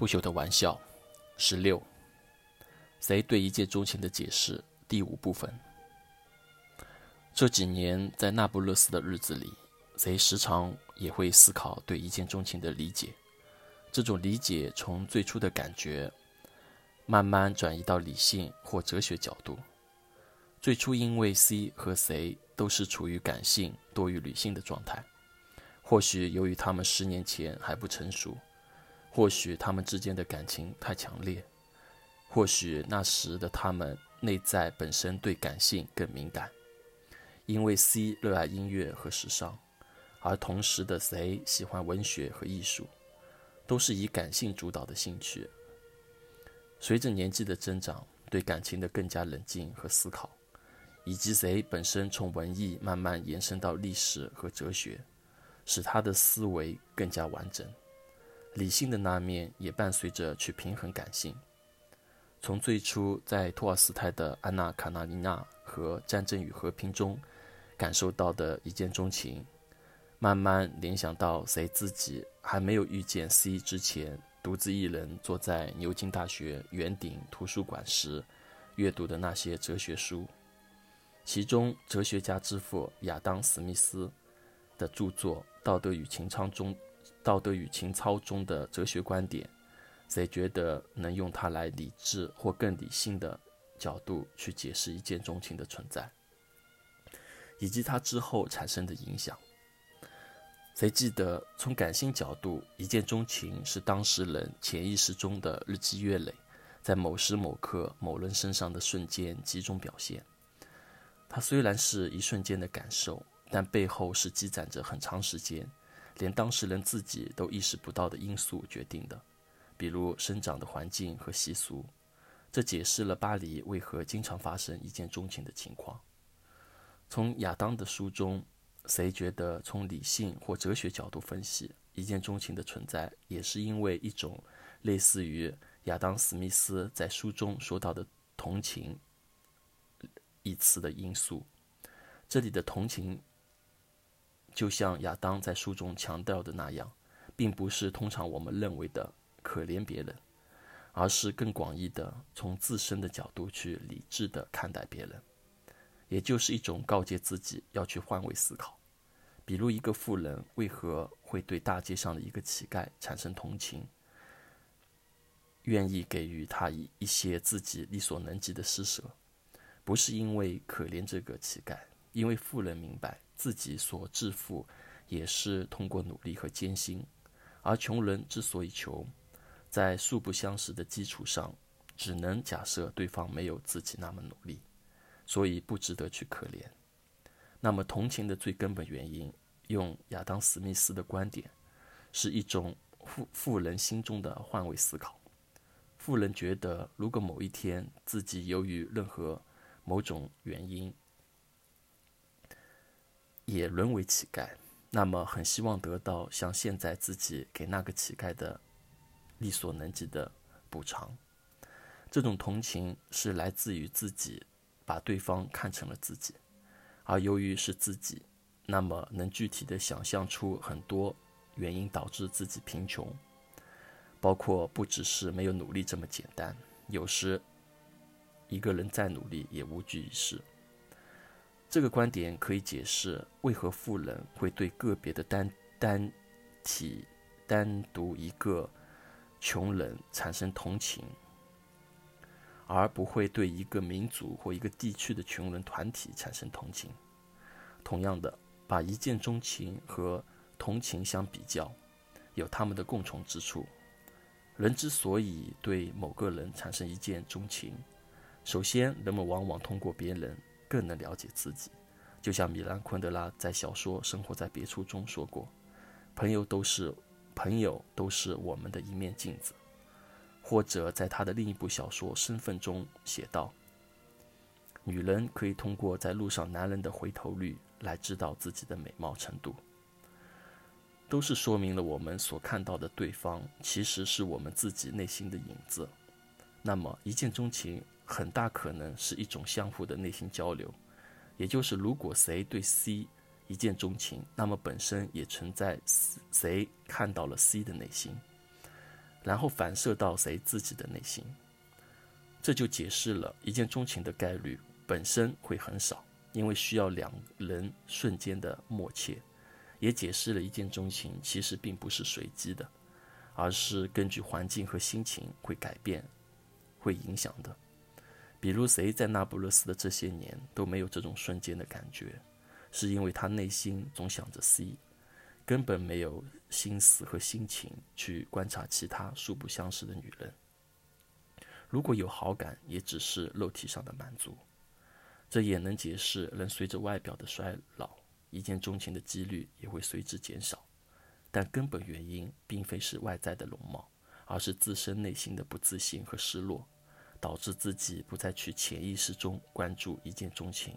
不朽的玩笑，十六。谁对一见钟情的解释？第五部分。这几年在那不勒斯的日子里，谁时常也会思考对一见钟情的理解。这种理解从最初的感觉，慢慢转移到理性或哲学角度。最初因为 C 和谁都是处于感性多于理性的状态，或许由于他们十年前还不成熟，或许他们之间的感情太强烈。或许那时的他们内在本身对感性更敏感，因为 C 热爱音乐和时尚，而同时的 C 喜欢文学和艺术，都是以感性主导的兴趣。随着年纪的增长，对感情的更加冷静和思考，以及 C 本身从文艺慢慢延伸到历史和哲学，使他的思维更加完整。理性的那面也伴随着去平衡感性。从最初在托尔斯泰的《安娜·卡纳尼娜》和《战争与和平》中感受到的一见钟情，慢慢联想到谁自己还没有遇见 C 之前，独自一人坐在牛津大学圆顶图书馆时阅读的那些哲学书，其中哲学家之父亚当·史密斯的著作《道德与情操》中，《道德与情操》中的哲学观点。谁觉得能用它来理智或更理性的角度去解释一见钟情的存在，以及它之后产生的影响？谁记得从感性角度，一见钟情是当事人潜意识中的日积月累，在某时某刻某人身上的瞬间集中表现。它虽然是一瞬间的感受，但背后是积攒着很长时间，连当事人自己都意识不到的因素决定的。比如生长的环境和习俗，这解释了巴黎为何经常发生一见钟情的情况。从亚当的书中，谁觉得从理性或哲学角度分析一见钟情的存在，也是因为一种类似于亚当·史密斯在书中说到的“同情”一词的因素。这里的同情，就像亚当在书中强调的那样，并不是通常我们认为的。可怜别人，而是更广义的从自身的角度去理智的看待别人，也就是一种告诫自己要去换位思考。比如，一个富人为何会对大街上的一个乞丐产生同情，愿意给予他一一些自己力所能及的施舍，不是因为可怜这个乞丐，因为富人明白自己所致富也是通过努力和艰辛，而穷人之所以穷。在素不相识的基础上，只能假设对方没有自己那么努力，所以不值得去可怜。那么，同情的最根本原因，用亚当·史密斯的观点，是一种富富人心中的换位思考。富人觉得，如果某一天自己由于任何某种原因也沦为乞丐，那么很希望得到像现在自己给那个乞丐的。力所能及的补偿，这种同情是来自于自己把对方看成了自己，而由于是自己，那么能具体的想象出很多原因导致自己贫穷，包括不只是没有努力这么简单，有时一个人再努力也无济于事。这个观点可以解释为何富人会对个别的单单体单独一个。穷人产生同情，而不会对一个民族或一个地区的穷人团体产生同情。同样的，把一见钟情和同情相比较，有他们的共同之处。人之所以对某个人产生一见钟情，首先，人们往往通过别人更能了解自己。就像米兰·昆德拉在小说《生活在别处》中说过：“朋友都是。”朋友都是我们的一面镜子，或者在他的另一部小说《身份》中写道：“女人可以通过在路上男人的回头率来知道自己的美貌程度。”都是说明了我们所看到的对方其实是我们自己内心的影子。那么，一见钟情很大可能是一种相互的内心交流，也就是如果谁对 C。一见钟情，那么本身也存在谁看到了 C 的内心。然后反射到谁自己的内心。这就解释了一见钟情的概率本身会很少，因为需要两人瞬间的默契，也解释了一见钟情其实并不是随机的，而是根据环境和心情会改变、会影响的。比如谁在那不勒斯的这些年都没有这种瞬间的感觉，是因为他内心总想着 C，根本没有心思和心情去观察其他素不相识的女人。如果有好感，也只是肉体上的满足。这也能解释人随着外表的衰老，一见钟情的几率也会随之减少。但根本原因并非是外在的容貌，而是自身内心的不自信和失落，导致自己不再去潜意识中关注一见钟情。